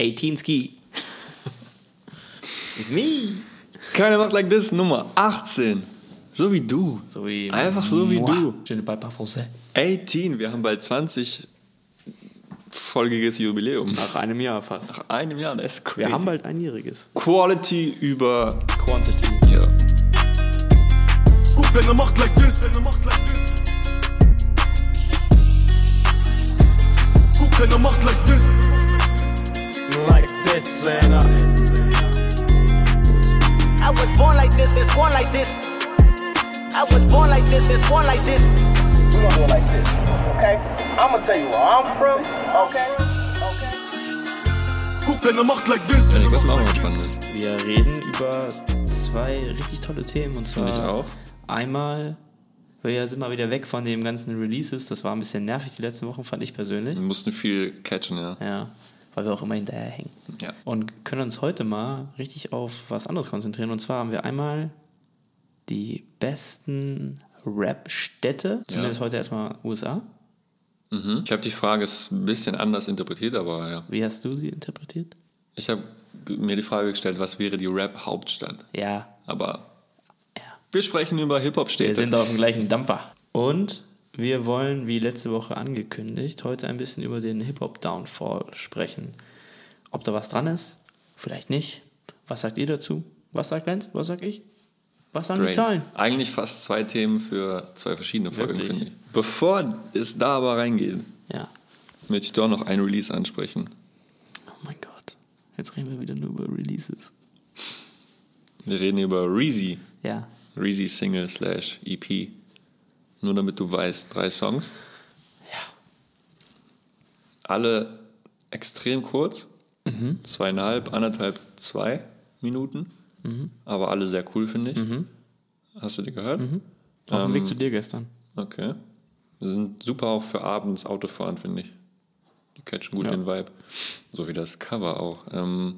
18 Ski. It's me. Keiner macht like this, Nummer 18. So wie du. So wie Einfach so wie Moi. du. Je ne parle pas français. 18, wir haben bald 20 folgiges Jubiläum. Nach einem Jahr fast. Nach einem Jahr, das ist crazy. Wir haben bald einjähriges. Quality über Quantity. ja. Wenn er macht like this, wenn er macht like this. Guck, wenn er macht like this. Like this, man. I was born like this, it's born like this. I was born like this, it's born like this. We gonna do it like this, okay? I'm gonna tell you where I'm from, okay? Okay. Guck, er macht like this. Janik, was machen wir Spannendes? Wir reden über zwei richtig tolle Themen. Und zwar Finde ich auch. einmal, wir sind mal wieder weg von den ganzen Releases. Das war ein bisschen nervig die letzten Wochen, fand ich persönlich. Wir mussten viel catchen, ja. Ja, weil wir auch immer hinterherhängen. Ja. Und können uns heute mal richtig auf was anderes konzentrieren. Und zwar haben wir einmal die besten Rap-Städte, zumindest heute erstmal USA. Mhm. Ich habe die Frage ist ein bisschen anders interpretiert, aber ja. Wie hast du sie interpretiert? Ich habe mir die Frage gestellt, was wäre die Rap-Hauptstadt? Ja, Aber ja. wir sprechen über Wir Hip-Hop-Städte. sind auf dem gleichen Dampfer. Und wir wollen, wie letzte Woche angekündigt, heute ein bisschen über den Hip-Hop-Downfall sprechen. Ob da was dran ist? Vielleicht nicht. Was sagt ihr dazu? Was sagt Lenz? Was sag ich? Was sagen die Great. Zahlen? Eigentlich fast zwei Themen für zwei verschiedene Folgen, Wirklich? finde ich. Bevor es da aber reingeht, Ja. möchte ich doch noch ein Release ansprechen. Oh mein Gott. Jetzt reden wir wieder nur über Releases. Wir reden über Reezy. Ja. Reezy Single slash EP. Nur damit du weißt, drei Songs. Ja. Alle extrem kurz. Mhm. Zweieinhalb, anderthalb, zwei Minuten. Mhm. Aber alle sehr cool, finde ich. Hast du die gehört? Auf dem Weg Ähm, zu dir gestern. Okay. Die sind super auch für abends Autofahren, finde ich. Die catchen gut Ja. den Vibe. So wie das Cover auch. Ähm,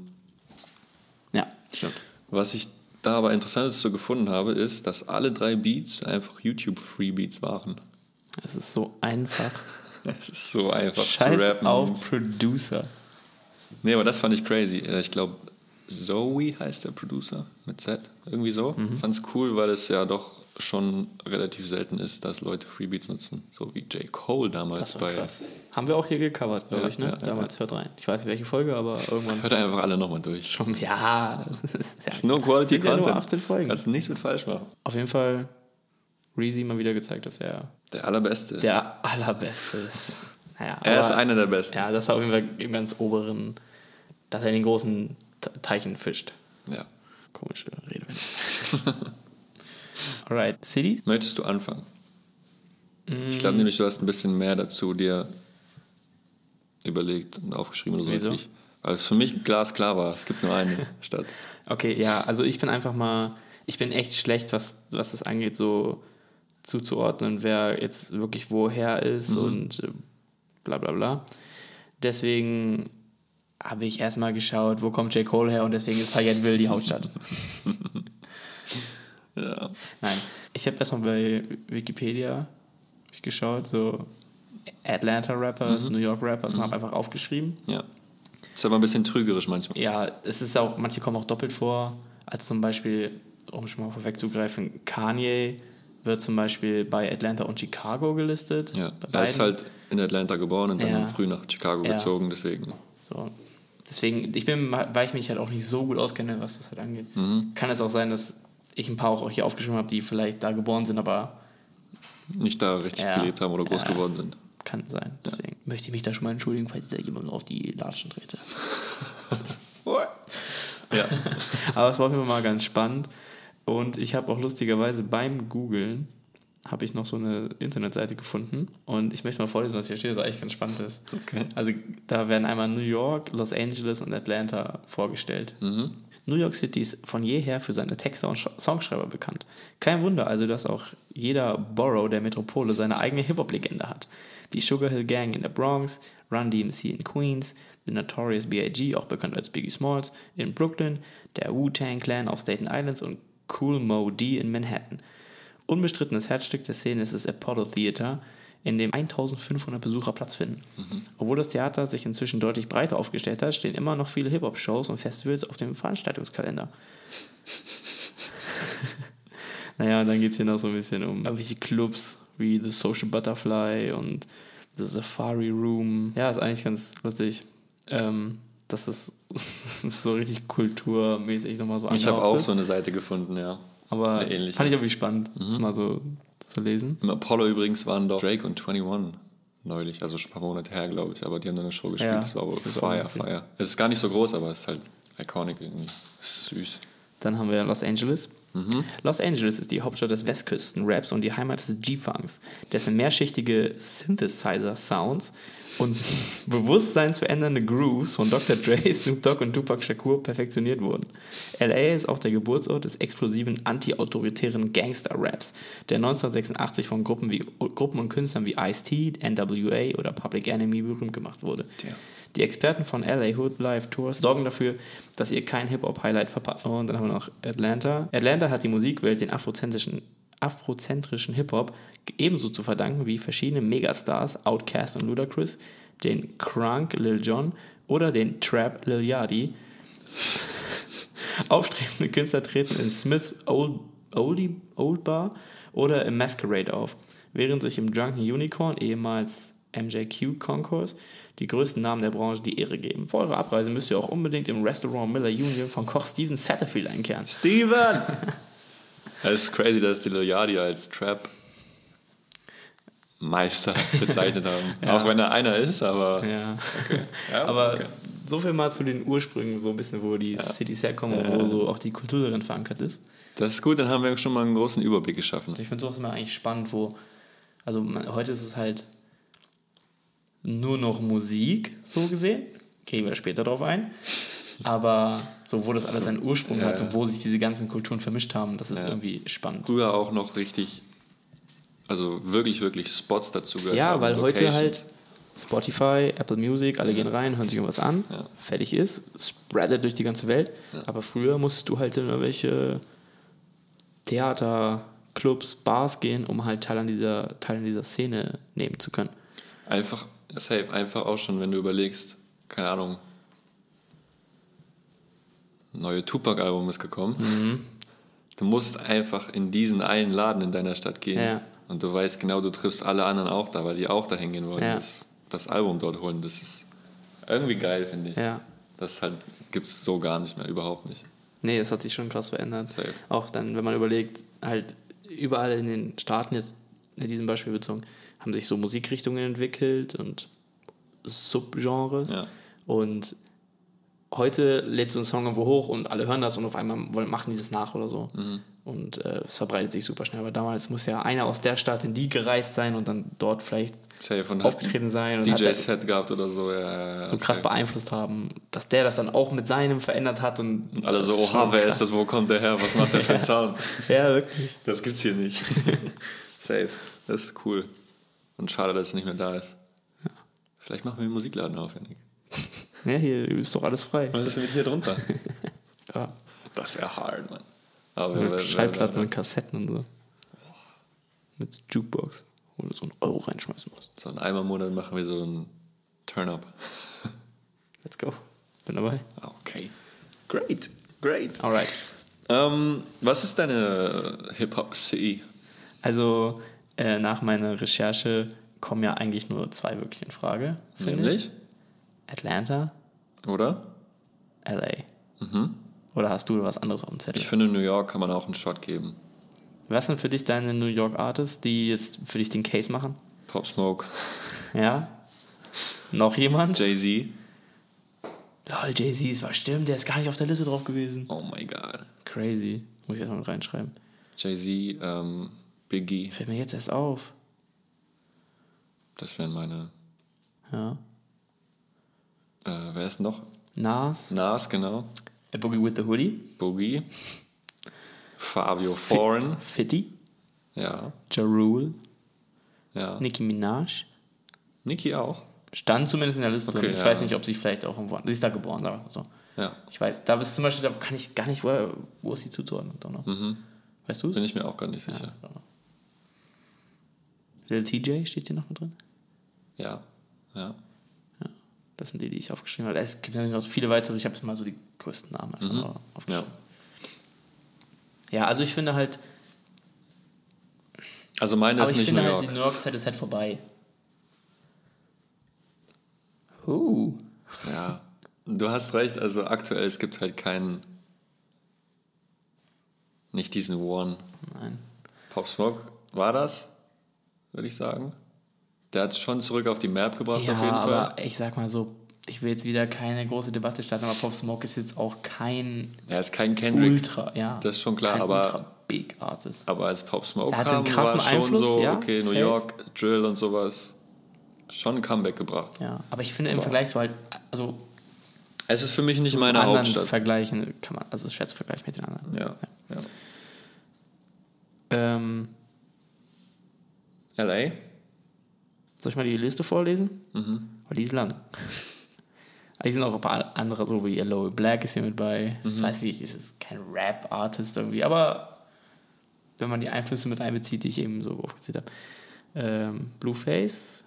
Ja, stimmt. was ich da aber interessantes so gefunden habe, ist, dass alle drei Beats einfach YouTube-Free-Beats waren. Es ist so einfach. Es ist so einfach Scheiß zu rappen. auf Producer. Nee, aber das fand ich crazy. Äh, Ich glaube, Zoe heißt der Producer mit Z. Irgendwie so. Mhm. Fand's cool, weil es ja doch schon relativ selten ist, dass Leute Freebeats nutzen. So wie J. Cole damals Das war bei. krass. Haben wir auch hier gecovert, glaube Ja, ich, ne? ja, ja, Damals hört rein. Ich weiß nicht, welche Folge, aber irgendwann. Hört einfach alle nochmal durch. Schon, ja, das ist, ja, ist nur Quality sind ja Content. nur 18 Folgen. Kannst nichts mit falsch machen. Auf jeden Fall Reezy mal wieder gezeigt, dass er Der allerbeste ist. der allerbeste ist. Naja, er ist aber- einer der besten. Ja, das ist auf jeden Fall im ganz oberen, dass er in den großen Teichen fischt. Ja. Komische Redewendung. Alright, Cities? Möchtest du anfangen? Ich Mm. glaube nämlich, du hast ein bisschen mehr dazu dir überlegt und aufgeschrieben oder so Wieso? als ich. Weil es für mich glasklar war. Es gibt nur eine Stadt. Okay, ja, also ich bin einfach mal, ich bin echt schlecht, was, was das angeht, so zuzuordnen, wer jetzt wirklich woher ist Mhm. und äh, bla bla bla. Deswegen habe ich erstmal geschaut, wo kommt J. Cole her und deswegen ist Fayetteville die Hauptstadt. Ja. Nein, ich habe erstmal bei Wikipedia ich geschaut, so Atlanta Rappers, Mhm. New York Rappers und habe einfach aufgeschrieben. ja. Ist aber ein bisschen trügerisch manchmal. Ja, es ist auch, manche kommen auch doppelt vor, als zum Beispiel, um schon mal vorwegzugreifen, Kanye wird zum Beispiel bei Atlanta und Chicago gelistet. Ja. Er ist halt in Atlanta geboren und dann Ja. früh nach Chicago Ja. gezogen, deswegen. So. Deswegen, ich bin, weil ich mich halt auch nicht so gut auskenne, was das halt angeht, kann es auch sein, dass ich ein paar auch hier aufgeschrieben habe, die vielleicht da geboren sind, aber Nicht da richtig Ja. gelebt haben oder groß Ja. geworden sind. kann sein. Deswegen möchte ich mich da schon mal entschuldigen, falls ich da jemanden auf die Latschen trete. Ja. Aber es war auf jeden Fall mal ganz spannend. Und ich habe auch lustigerweise beim Googlen habe ich noch so eine Internetseite gefunden. Und ich möchte mal vorlesen, was hier steht, das eigentlich ganz spannend ist. Okay. Also da werden einmal New York, Los Angeles und Atlanta vorgestellt. New York City ist von jeher für seine Texter und Sch- Songschreiber bekannt. Kein Wunder also, dass auch jeder Borough der Metropole seine eigene Hip-Hop-Legende hat. Die Sugar Hill Gang in der Bronx, Run DMC in Queens, The Notorious B.I.G., auch bekannt als Biggie Smalls, in Brooklyn, der Wu-Tang Clan auf Staten Islands und Cool Mo D in Manhattan. Unbestrittenes Herzstück der Szene ist das Apollo Theater in dem 1500 Besucher Platz finden. Obwohl das Theater sich inzwischen deutlich breiter aufgestellt hat, stehen immer noch viele Hip-Hop-Shows und Festivals auf dem Veranstaltungskalender. naja, und dann geht es hier noch so ein bisschen um irgendwelche Clubs wie The Social Butterfly und The Safari Room. Ja, ist eigentlich ganz lustig. Ähm, dass das, das ist so richtig kulturmäßig nochmal so Ich habe auch so eine Seite gefunden, ja. Aber eine ähnliche. fand ich irgendwie spannend, das mal so zu lesen. Im Apollo übrigens waren doch Drake und 21 neulich, also schon ein paar Monate her, glaube ich, aber die haben dann eine Show gespielt. Ja, das war auch Fire. Fire. Es ist gar nicht so groß, aber es ist halt iconic irgendwie. Süß. Dann haben wir Los Angeles. Los Angeles ist die Hauptstadt des Westküsten-Raps und die Heimat des G-Funks, dessen mehrschichtige Synthesizer-Sounds und bewusstseinsverändernde Grooves von Dr. Dre, Snoop Dogg und Tupac Shakur perfektioniert wurden. LA ist auch der Geburtsort des explosiven anti-autoritären Gangster-Raps, der 1986 von Gruppen, wie, Gruppen und Künstlern wie Ice-T, NWA oder Public Enemy berühmt gemacht wurde. Die Experten von LA Hood Live Tours sorgen dafür, dass ihr kein Hip-Hop-Highlight verpasst. Und dann haben wir noch Atlanta. Atlanta hat die Musikwelt den afrozentrischen, afrozentrischen Hip-Hop ebenso zu verdanken wie verschiedene Megastars, Outkast und Ludacris, den Crunk Lil Jon oder den Trap Lil Yachty. Aufstrebende Künstler treten in Smith's Old, Oldie, Old Bar oder im Masquerade auf, während sich im Drunken Unicorn, ehemals MJQ Concourse, die größten Namen der Branche die Ehre geben. Vor eurer Abreise müsst ihr auch unbedingt im Restaurant Miller Union von Koch Steven Satterfield einkehren. Steven! Es ist crazy, dass die Loyadi als Trap Meister bezeichnet haben. Auch wenn er einer ist, aber Ja. Ja, Aber okay. so viel mal zu den Ursprüngen, so ein bisschen, wo die Cities herkommen und wo so auch die Kultur darin verankert ist. das ist gut, dann haben wir schon mal einen großen Überblick geschaffen. Ich finde sowas immer eigentlich spannend, wo, also man, heute ist es halt nur noch Musik, so gesehen. Gehen wir später drauf ein. Aber so, wo das alles seinen Ursprung Ja, hat ja. und wo sich diese ganzen Kulturen vermischt haben, das ist Ja. irgendwie spannend. Früher auch noch richtig, also wirklich, wirklich Spots dazu gehört. Ja, weil heute Locations. halt Spotify, Apple Music, alle gehen rein, hören sich irgendwas an, Ja. fertig ist, spreadet durch die ganze Welt. Aber früher musstest du halt in irgendwelche Theater, Clubs, Bars gehen, um halt Teil an dieser, Teil an dieser Szene nehmen zu können. Einfach, safe, einfach auch schon, wenn du überlegst, keine Ahnung, neue Tupac-Album ist gekommen. Mhm. Du musst einfach in diesen einen Laden in deiner Stadt gehen. Ja. Und du weißt genau, du triffst alle anderen auch da, weil die auch da hingehen wollen, Ja. das, das Album dort holen. Das ist irgendwie geil, finde ich. Ja. Das halt, gibt es so gar nicht mehr, überhaupt nicht. Nee, das hat sich schon krass verändert. Safe. Auch dann, wenn man überlegt, halt überall in den Staaten, jetzt in diesem Beispiel bezogen, haben sich so Musikrichtungen entwickelt und Subgenres. Ja. Und heute lädt so ein Song irgendwo hoch und alle hören das und auf einmal wollen, machen die das nach oder so. Mhm. Und äh, es verbreitet sich super schnell. Aber damals muss ja einer aus der Stadt in die gereist sein und dann dort vielleicht Safe und aufgetreten sein und DJ-Set gehabt oder so. Ja, so krass beeinflusst haben, dass der das dann auch mit seinem verändert hat und Alle so, oha, wer krass. ist das, wo kommt der her, was macht der für einen Sound? Ja, wirklich. Das gibt's hier nicht. Safe. Das ist cool. Und schade, dass es nicht mehr da ist. Vielleicht machen wir einen Musikladen auf, Janik. Ja, hier ist doch alles frei. Was ist mit hier drunter? Ja. Das wäre hard, Mann. Aber Mit Schallplatten und Kassetten und so. Mit Jukebox, wo du so einen Euro reinschmeißen musst. so in einem Monat machen wir so einen Turn-Up. Let's go. Bin dabei. Okay. Great. Great. Alright. Ähm, was ist deine Hip-Hop-CE? Also, äh, nach meiner Recherche kommen ja eigentlich nur zwei wirklich in Frage. Nämlich? Ich. Atlanta, Oder? LA. Oder hast du was anderes auf dem Zettel? Ich finde, in New York kann man auch einen Shot geben. Was sind für dich deine New York Artists, die jetzt für dich den Case machen? Pop Smoke, Ja? Noch jemand? Jay-Z. Lol, Jay-Z, es war stimmt, der ist gar nicht auf der Liste drauf gewesen. Oh my god. Crazy. Muss ich erstmal mit reinschreiben. Jay-Z, ähm, Biggie. Fällt mir jetzt erst auf. Das wären meine. Ja. Äh, wer ist noch? Nas, Nas, genau. A Boogie with the Hoodie, Boogie. Fabio Foreign. Fitty, Ja. Ja Rule, Ja. Nicki Minaj. Nicki auch. Stand zumindest in der Liste. Okay, ich ja. weiß nicht, ob sie vielleicht auch irgendwo. Sie ist da geboren, sagen wir mal so. Ja. Ich weiß, da ist zum Beispiel, da kann ich gar nicht, wo, wo ist sie zuzuordnen? Noch. Weißt du es? Bin ich mir auch gar nicht sicher. Lil TJ steht hier noch mit drin. Ja, ja. Das sind die, die ich aufgeschrieben habe. Es gibt natürlich noch viele weitere. Ich habe jetzt mal so die größten Namen einfach mal aufgeschrieben. Ja. also ich finde halt, Also meine aber ist ich nicht finde New halt, York. die New York-Zeit ist halt vorbei. Uh. Ja, du hast recht. Also aktuell, es gibt halt keinen, nicht diesen One. Nein. Pop Smoke war das, würde ich sagen. Der hat es schon zurück auf die Map gebracht, Ja, auf jeden aber Fall. ich sag mal so, ich will jetzt wieder keine große Debatte starten, aber Pop Smoke ist jetzt auch kein Er ist kein Kendrick, Ultra, ja. das ist schon klar, aber- Ultra Big Artist. aber als Pop Smoke hatte kam, war schon Einfluss, so, ja, okay, New safe. York, Drill und sowas, schon ein Comeback gebracht. Ja, aber ich finde im Vergleich so halt, also Es ist für mich nicht meine anderen Hauptstadt. vergleichen kann man, also es ist schwer zu vergleichen mit den anderen. Ja, ja. Ähm, LA? soll ich mal die Liste vorlesen? Mhm. Weil die ist lang. Die sind auch ein paar andere, so wie Yellow Black ist hier mit bei. Mhm. Ich weiß nicht, ist es kein Rap-Artist irgendwie, aber wenn man die Einflüsse mit einbezieht, die ich eben so aufgezählt habe. Ähm, Blueface,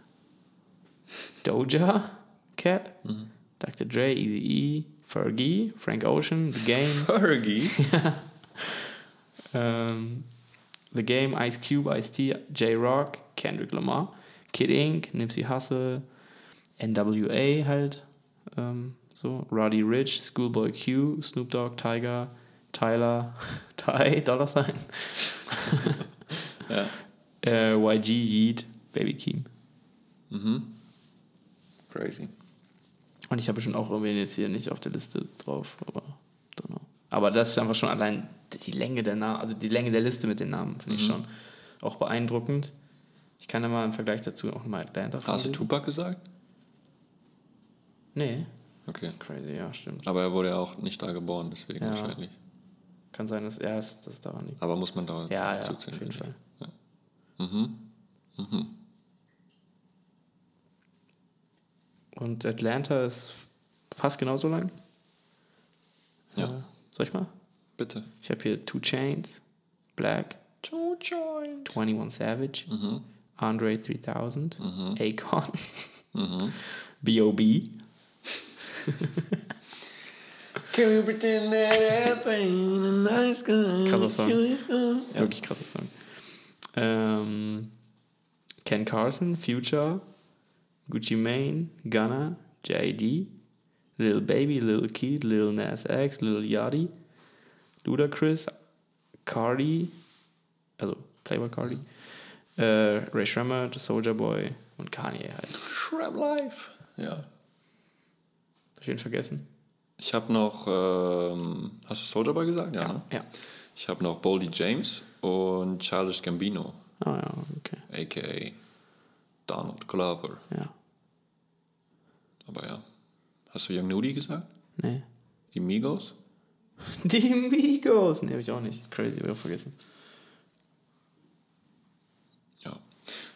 Doja, Cat, Mhm. Dr. Dre, Easy E, Fergie, Frank Ocean, The Game, Fergie? ähm, The Game, Ice Cube, Ice-T, J-Rock, Kendrick Lamar, Kid Ink, Nipsey Hussle, NWA halt, ähm, so, Roddy Rich, Schoolboy Q, Snoop Dogg, Tiger, Tyler, Ty, Dollar Sign, ja. äh, YG, Yeet, Baby Keem. Crazy. Und ich habe schon auch irgendwie jetzt hier nicht auf der Liste drauf, aber don't know. Aber das ist einfach schon allein die Länge der Namen, also die Länge der Liste mit den Namen, finde ich schon auch beeindruckend. Ich kann ja mal im Vergleich dazu auch mal Atlanta Hast du. Tupac gesagt? Nee. Okay. Crazy, ja, stimmt. Aber er wurde ja auch nicht da geboren, deswegen Ja. wahrscheinlich. Kann sein, dass er es das daran liegt. Aber muss man da Ja, ja, auf jeden Fall. Ja. Und Atlanta ist fast genauso lang. Ja. Äh, soll ich mal? Bitte. Ich habe hier Two Chains, Black, Two Joints. 21 Savage, Mhm. Andre 3000, Akon, B.O.B. Can we pretend that ain't a nice guy? Krasser Song. Wirklich krasser Song. Ähm, Ken Carson, Future, Gucci Mane, Gunna, J.I.D., Lil Baby, Lil Keith, Lil Nas X, Lil Yachty, Ludacris, Cardi, also Playboy Cardi, äh, Ray Shremmer, The Soldier Boy und Kanye halt. Shrem Life. Ja. Hab ich ihn vergessen? Ich habe noch, ähm, hast du Soldier Boy gesagt? Ja. ne? Ja. Ich habe noch Boldy James und Childish Gambino, Ah ja, okay. a.k.a. Donald Glover. Ja. Aber ja. Hast du Young Nudie gesagt? Nee. Die Migos? Die Migos! Nee, hab ich auch nicht. Crazy, hab ich auch vergessen. Ja.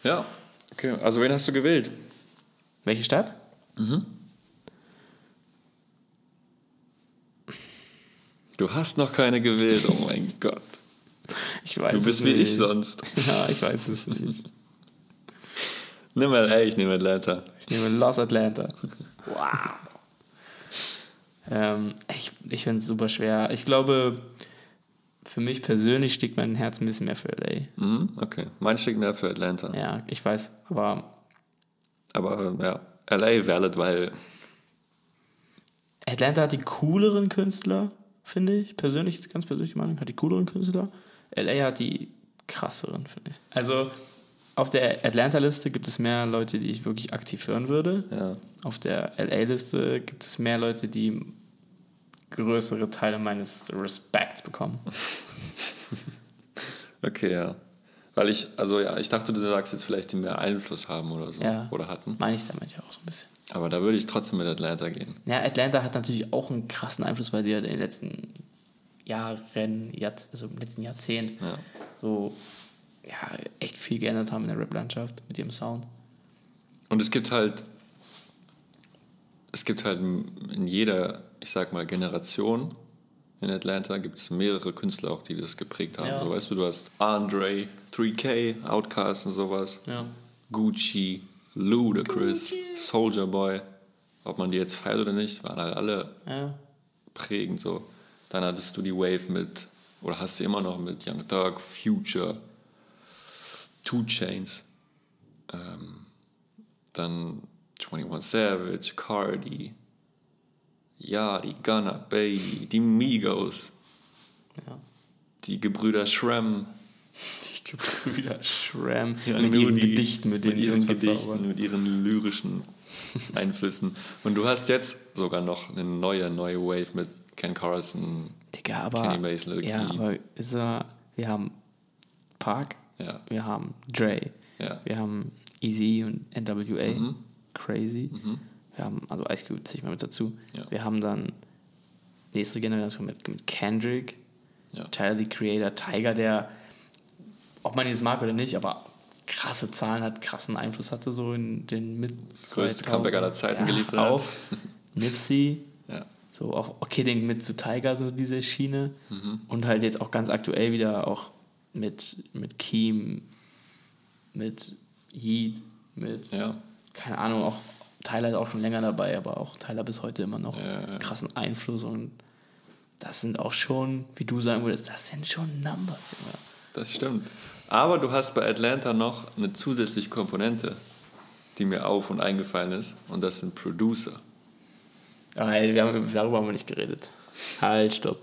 Ja. Okay, also wen hast du gewählt? Welche Stadt? Du hast noch keine gewählt, oh mein Gott. Ich weiß Du bist es wie nicht. ich sonst. Ja, ich weiß es nicht. Nimm LA, ich nehme Atlanta. Ich nehme Los Atlanta. Wow. Ähm, ich ich finde es super schwer. Ich glaube, für mich persönlich schlägt mein Herz ein bisschen mehr für LA. Mhm, okay. Mein schlägt mehr für Atlanta. Ja, ich weiß, aber Aber ja, LA valid, weil Atlanta hat die cooleren Künstler, finde ich. Persönlich, ganz persönliche Meinung, hat die cooleren Künstler. LA hat die krasseren, finde ich. Also auf der Atlanta-Liste gibt es mehr Leute, die ich wirklich aktiv hören würde. ja. Auf der LA-Liste gibt es mehr Leute, die größere Teile meines Respekts bekommen. Okay, ja. Weil ich, also ja, ich dachte, du sagst jetzt vielleicht, die mehr Einfluss haben oder so. Ja. Oder hatten. Meine ich damit ja auch so ein bisschen. Aber da würde ich trotzdem mit Atlanta gehen. Ja, Atlanta hat natürlich auch einen krassen Einfluss, weil sie ja in den letzten Jahren, also im letzten Jahrzehnt, Ja. so ja, echt viel geändert haben in der Rap-Landschaft mit ihrem Sound. Und es gibt halt, es gibt halt in jeder, ich sag mal, Generation in Atlanta gibt es mehrere Künstler auch, die das geprägt haben. Ja. So, weißt du, du hast Andre, 3K, Outkast und sowas. Ja. Gucci, Ludacris, Soldier Boy. Ob man die jetzt feiert oder nicht, waren halt alle Ja. prägend so. Dann hattest du die Wave mit, oder hast du immer noch mit Young Thug, Future, Two Chains, ähm, dann 21 Savage, Cardi, Yachty, Gunna, Baby, die Migos, Ja. die Gebrüder Shrem, Die Gebrüder Schramm Ja, mit ihren die- Gedichten, mit mit ihren Gedichten, mit ihren lyrischen Einflüssen. Und du hast jetzt sogar noch eine neue, neue Wave mit Ken Carson. Digga, aber. Kenny Mason, Lil ja, aber ist er, wir haben Park, Ja. wir haben Dre, Ja. Mhm. wir haben Easy und NWA, Crazy. Wir haben, also Ice Cube zähle ich mal mit dazu. Ja. Wir haben dann nächste Generation mit, mit Kendrick, Ja. Tyler the Creator, Tiger, der, ob man ihn jetzt mag oder nicht, aber krasse Zahlen hat, krassen Einfluss hatte, so in den mit Das größte Comeback aller Zeiten geliefert hat. auch. Nipsey, Ja. so auch Kidding mit zu Tiger, so diese Schiene. Mhm. Und halt jetzt auch ganz aktuell wieder auch mit, mit Keem, mit Yeet, mit, Ja. keine Ahnung, auch Tyler ist auch schon länger dabei, aber auch Tyler bis heute immer noch ja. krassen Einfluss und das sind auch schon, wie du sagen würdest, das sind schon Numbers, Junge. Das stimmt. Aber du hast bei Atlanta noch eine zusätzliche Komponente, die mir auf und eingefallen ist. Und das sind Producer. Aber ey, wir haben, darüber haben wir nicht geredet. Halt, stopp.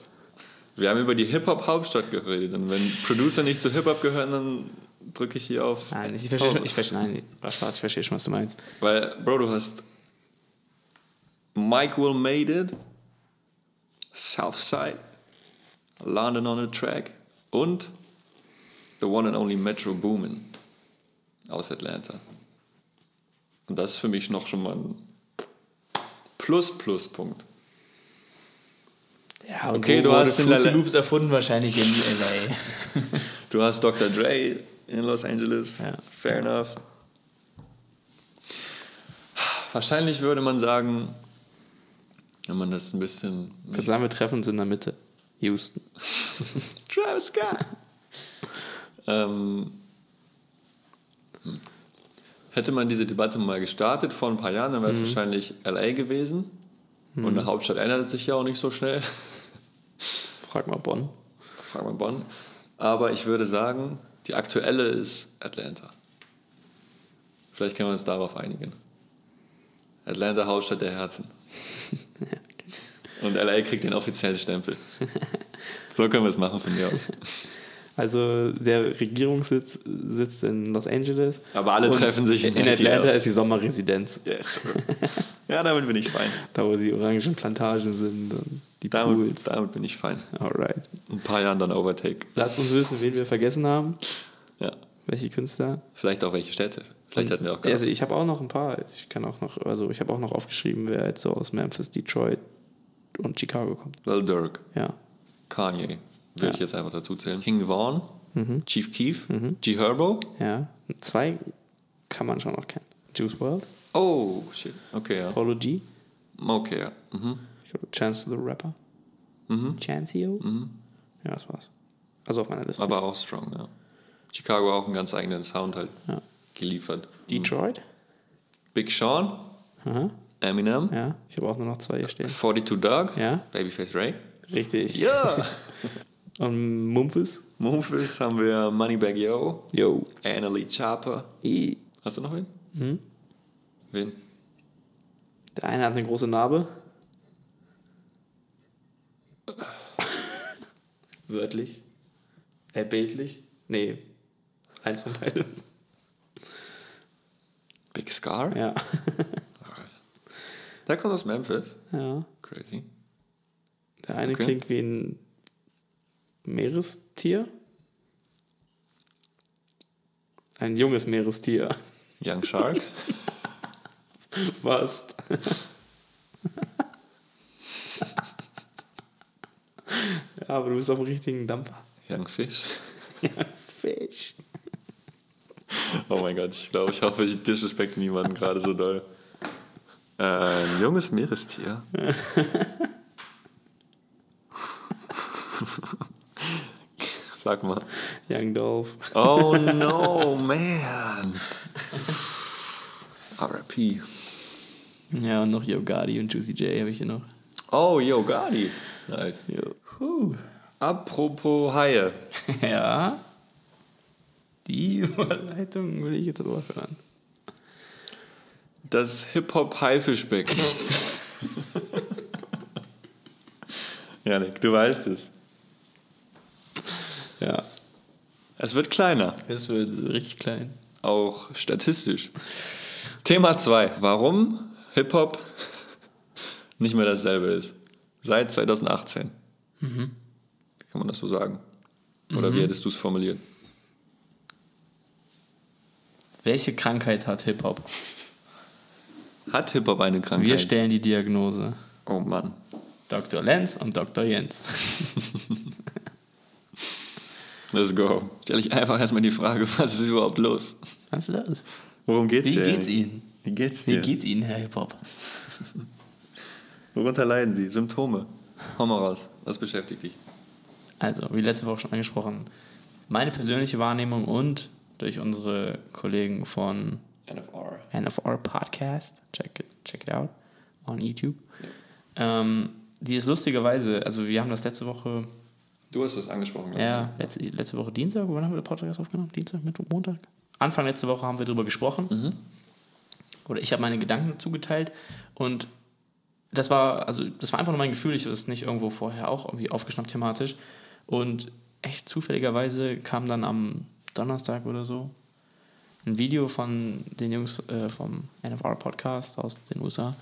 Wir haben über die Hip-Hop-Hauptstadt geredet. Und wenn Producer nicht zu Hip-Hop gehören, dann drücke ich hier auf. Nein, ich verstehe schon, ich verstehe, nein, war Spaß, ich verstehe schon, was du meinst. Weil, Bro, du hast Mike Will Made It, Southside, London on the Track und The One and Only Metro Boomin aus Atlanta. Und das ist für mich noch schon mal ein Plus-Plus-Punkt. Ja, Okay, du hast Fruity Loops erfunden, wahrscheinlich in LA. Du hast Dr. Dre in Los Angeles. Ja. Fair enough. Wahrscheinlich würde man sagen, wenn man das ein bisschen. Ich würde sagen, wir treffen uns in der Mitte. Houston. Travis Scott. ähm, hm. hätte man diese Debatte mal gestartet vor ein paar Jahren, dann wäre es wahrscheinlich LA gewesen. Und eine Hauptstadt ändert sich ja auch nicht so schnell. Frag mal Bonn. Frag mal Bonn. Aber ich würde sagen, die aktuelle ist Atlanta. Vielleicht können wir uns darauf einigen. Atlanta, Hauptstadt der Herzen. Und LA kriegt den offiziellen Stempel. So können wir es machen von mir aus. Also der Regierungssitz sitzt in Los Angeles. Aber alle Und treffen sich in in, in ATL. Atlanta ist die Sommerresidenz. Yes. Ja, damit bin ich fein. Da wo die orangen Plantagen sind und die Damit, Pools. damit bin ich fein. Alright. In ein paar Jahren dann Overtake. Lasst uns wissen, wen wir vergessen haben. Ja. Welche Künstler. Vielleicht auch welche Städte. Vielleicht hatten wir auch gar Also ich habe auch noch ein paar. Ich kann auch noch, also ich habe auch noch aufgeschrieben, wer jetzt so aus Memphis, Detroit und Chicago kommt. Lil Durk, Ja. Kanye, würde Ja. ich jetzt einfach dazu zählen. King Vaughn, Chief Keef, G Herbo. Ja. Zwei kann man schon noch kennen. Juice WRLD, Oh, shit. Okay, ja. Polo G, Okay, ja. Mhm. ich glaube Chance the Rapper, Chancio. Ja, das war's. Also auf meiner Liste. Aber auch strong, ja. Chicago auch einen ganz eigenen Sound halt Ja. geliefert. Detroit. Big Sean, Aha. Eminem, Ja, ich habe auch nur noch zwei hier stehen. 42 Dog, Ja. Babyface Ray. Richtig. Ja! Und Memphis. Memphis haben wir Moneybag Yo, Yo. Annalie Chopper. I. Hast du noch wen? Mhm. Wen? Der eine hat eine große Narbe. Wörtlich. Äh, bildlich. Nee. Eins von beiden. Big Scar? Ja. Der kommt aus Memphis. ja. Crazy. Der eine Okay. klingt wie ein Meerestier. Ein junges Meerestier. Young Shark. Fast. ja, aber du bist auf dem richtigen Dampfer. Young Fish. Fisch. Oh mein Gott, ich glaube, ich hoffe, ich disrespekte niemanden gerade so doll. Äh, ein junges Meerestier. Sag mal. Young Dolph. Oh no, man. RIP. Ja, und noch Yo Gotti und Juicy J habe ich hier noch. Oh, Yo, Gotti. Nice. Huh. Apropos Haie. Ja. Die Überleitung will ich jetzt aber hören. Das Hip-Hop-Haifischbecken. Janik, du weißt es. Ja. Es wird kleiner, Es wird richtig klein. auch statistisch. Thema 2. Warum Hip-Hop nicht mehr dasselbe ist. Seit 2018. Kann man das so sagen? Oder wie hättest du es formuliert? Welche Krankheit hat Hip-Hop? Hat Hip-Hop eine Krankheit? Wir stellen die Diagnose. oh Mann. Dr. Lenz und Dr. Jens. Let's go. Stell ich einfach erstmal die Frage, was ist überhaupt los? Was ist los? Worum geht's Wie dir? geht's Ihnen? Wie geht's Wie dir? geht's Ihnen, Herr Hip-Hop? Worunter leiden Sie? Symptome. Hau mal raus. Was beschäftigt dich? Also, wie letzte Woche schon angesprochen, meine persönliche Wahrnehmung und durch unsere Kollegen von NFR. NFR Podcast, check it, check it out on YouTube. Ähm, die ist lustigerweise, also wir haben das letzte Woche, Du hast das angesprochen. ja, letzte, letzte Woche Dienstag, wann haben wir den Podcast aufgenommen? Dienstag, Mittwoch, Montag? Anfang letzte Woche haben wir darüber gesprochen. Oder ich habe meine Gedanken dazu geteilt und das war, also das war einfach nur mein Gefühl, ich habe das nicht irgendwo vorher auch irgendwie aufgeschnappt thematisch. Und echt zufälligerweise kam dann am Donnerstag oder so ein Video von den Jungs äh, vom NFR Podcast aus den USA,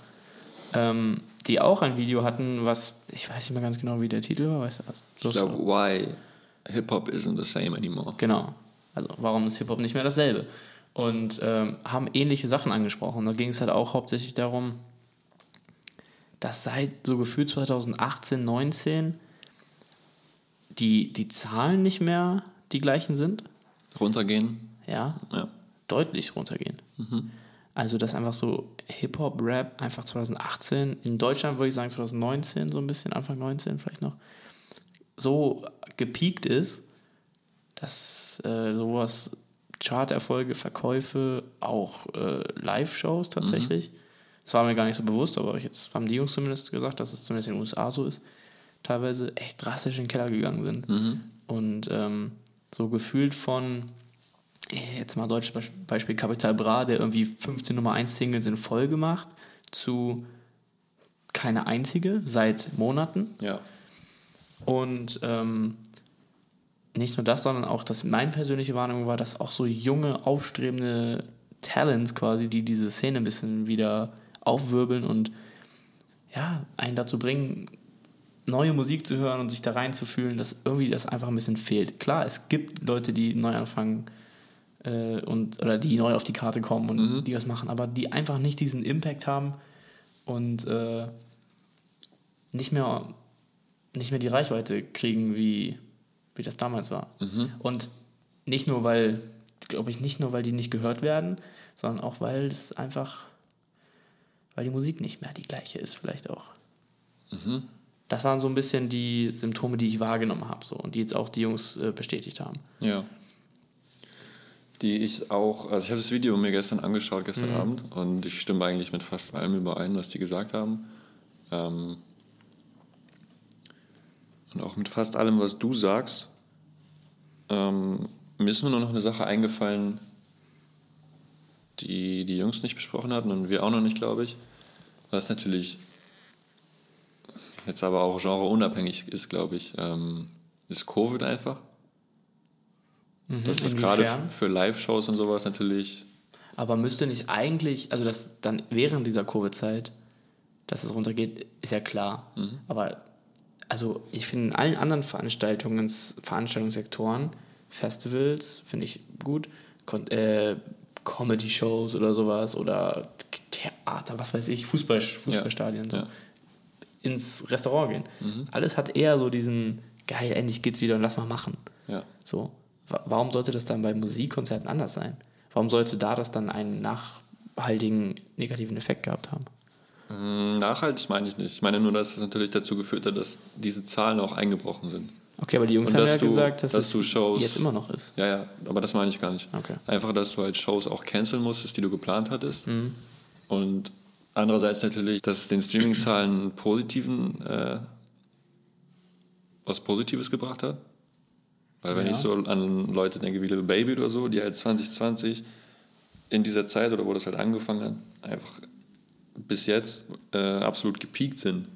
ähm, die auch ein Video hatten, was, ich weiß nicht mehr ganz genau, wie der Titel war, weißt du das? Ich glaube, why Hip-Hop isn't the same anymore. Genau. Also warum ist Hip-Hop nicht mehr dasselbe? Und ähm, haben ähnliche Sachen angesprochen. Da ging es halt auch hauptsächlich darum, dass seit so gefühlt 2018, 19 die, die Zahlen nicht mehr die gleichen sind. Runtergehen? Ja, Ja. deutlich runtergehen. Also, dass einfach so Hip-Hop-Rap einfach 2018, in Deutschland würde ich sagen 2019, so ein bisschen, Anfang 19 vielleicht noch, so gepiekt ist, dass äh, sowas Charterfolge, Verkäufe, auch äh, Live-Shows tatsächlich, das war mir gar nicht so bewusst, aber jetzt haben die Jungs zumindest gesagt, dass es zumindest in den USA so ist, teilweise echt drastisch in den Keller gegangen sind. Und ähm, so gefühlt von jetzt mal deutsches Beisp- Beispiel Capital Bra, der irgendwie 15 Nummer 1 Singles in Folge macht, zu keine einzige seit Monaten. Ja. Und ähm, nicht nur das, sondern auch, dass meine persönliche Wahrnehmung war, dass auch so junge, aufstrebende Talents quasi, die diese Szene ein bisschen wieder aufwirbeln und ja, einen dazu bringen, neue Musik zu hören und sich da reinzufühlen, dass irgendwie das einfach ein bisschen fehlt. Klar, es gibt Leute, die neu anfangen äh, und oder die neu auf die Karte kommen und die was machen, aber die einfach nicht diesen Impact haben und äh, nicht mehr nicht mehr die Reichweite kriegen, wie, wie das damals war. Und nicht nur, weil, glaube ich, nicht nur, weil die nicht gehört werden, sondern auch, weil es einfach, weil die Musik nicht mehr die gleiche ist, vielleicht auch. Das waren so ein bisschen die Symptome, die ich wahrgenommen habe, so und die jetzt auch die Jungs äh, bestätigt haben. Ja. Die ich auch, also ich habe das Video mir gestern angeschaut, gestern Abend, und ich stimme eigentlich mit fast allem überein, was die gesagt haben. Ähm, und auch mit fast allem, was du sagst. Ähm, mir ist nur noch eine Sache eingefallen, die die Jungs nicht besprochen hatten und wir auch noch nicht, glaube ich. Was natürlich jetzt aber auch genreunabhängig ist, glaube ich, ähm, ist Covid einfach. Dass das gerade inwiefern? f- für Live-Shows und sowas natürlich. Aber müsste nicht eigentlich, also dass dann während dieser Covid-Zeit, dass es runtergeht, ist ja klar. Aber also ich finde in allen anderen Veranstaltungs, Veranstaltungssektoren, Festivals, finde ich gut, Kon äh, Comedy-Shows oder sowas oder Theater, was weiß ich, Fußball, Fußballstadien, so. Ja. ins Restaurant gehen. Alles hat eher so diesen, geil, endlich geht's wieder und lass mal machen. Ja. So. Wa- Warum sollte das dann bei Musikkonzerten anders sein? Warum sollte da das dann einen nachhaltigen negativen Effekt gehabt haben? Hm, Nachhaltig meine ich nicht. Ich meine nur, dass es natürlich dazu geführt hat, dass diese Zahlen auch eingebrochen sind. Okay, aber die Jungs Und haben ja du- gesagt, dass, dass es du Shows- jetzt immer noch ist. Ja, ja, aber das meine ich gar nicht. Okay. Einfach, dass du halt Shows auch canceln musstest, die du geplant hattest. Mhm. Und andererseits natürlich, dass es den Streaming-Zahlen positiven, äh, was Positives gebracht hat. Weil wenn Ja. ich so an Leute denke wie Little Baby oder so, die halt 2020 in dieser Zeit oder wo das halt angefangen hat, einfach bis jetzt äh, absolut gepiekt sind.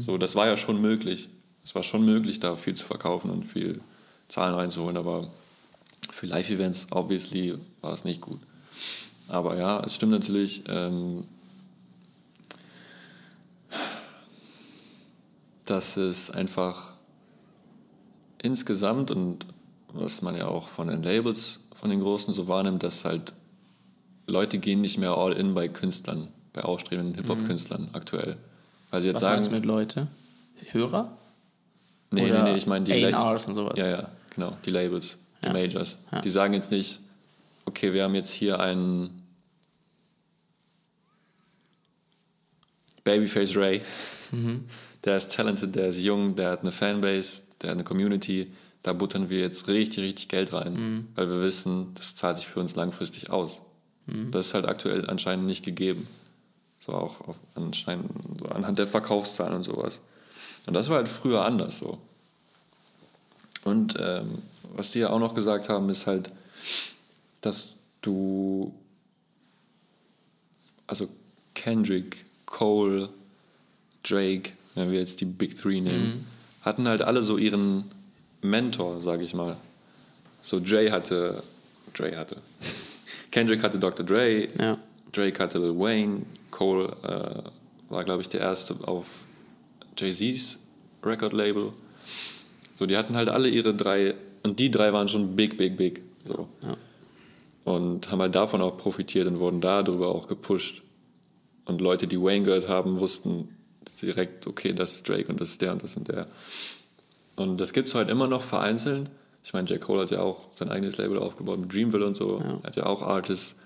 So, das war ja schon möglich. Es war schon möglich, da viel zu verkaufen und viel Zahlen reinzuholen, aber für Live-Events, obviously, war es nicht gut. Aber ja, es stimmt natürlich, ähm, dass es einfach insgesamt und was man ja auch von den Labels, von den Großen so wahrnimmt, dass halt Leute gehen nicht mehr all in bei Künstlern, bei aufstrebenden Hip-Hop-Künstlern aktuell. Weil sie jetzt Was sagen, du mit Leute? Hörer? Nee, Oder nee, nee, ich meine die A&Rs und sowas. Ja, ja, genau, die Labels, die Ja. Majors. Ja. Die sagen jetzt nicht, okay, wir haben jetzt hier einen Babyface Ray, Mhm. der ist talented, der ist jung, der hat eine Fanbase, eine Community, da buttern wir jetzt richtig, richtig Geld rein, Mhm. weil wir wissen, das zahlt sich für uns langfristig aus. Das ist halt aktuell anscheinend nicht gegeben. So auch auf, anscheinend so anhand der Verkaufszahlen und sowas. Und das war halt früher anders so. Und ähm, was die ja auch noch gesagt haben, ist halt, dass du, also Kendrick, Cole, Drake, wenn wir jetzt die Big Three nehmen, hatten halt alle so ihren Mentor, sage ich mal. So Dre hatte, Dre hatte, Kendrick hatte Dr. Dre, Ja. Drake hatte Lil Wayne, Cole äh, war, glaube ich, der erste auf Jay-Z's Record-Label. So, die hatten halt alle ihre drei, und die drei waren schon big, big, big. So. Ja. Und haben halt davon auch profitiert und wurden darüber auch gepusht. Und Leute, die Wayne gehört haben, wussten direkt, okay, das ist Drake und das ist der und das und der. Und das gibt es halt immer noch vereinzelt. Ich meine, J. Cole hat ja auch sein eigenes Label aufgebaut mit Dreamville und so. Ja. Hat ja auch Artists.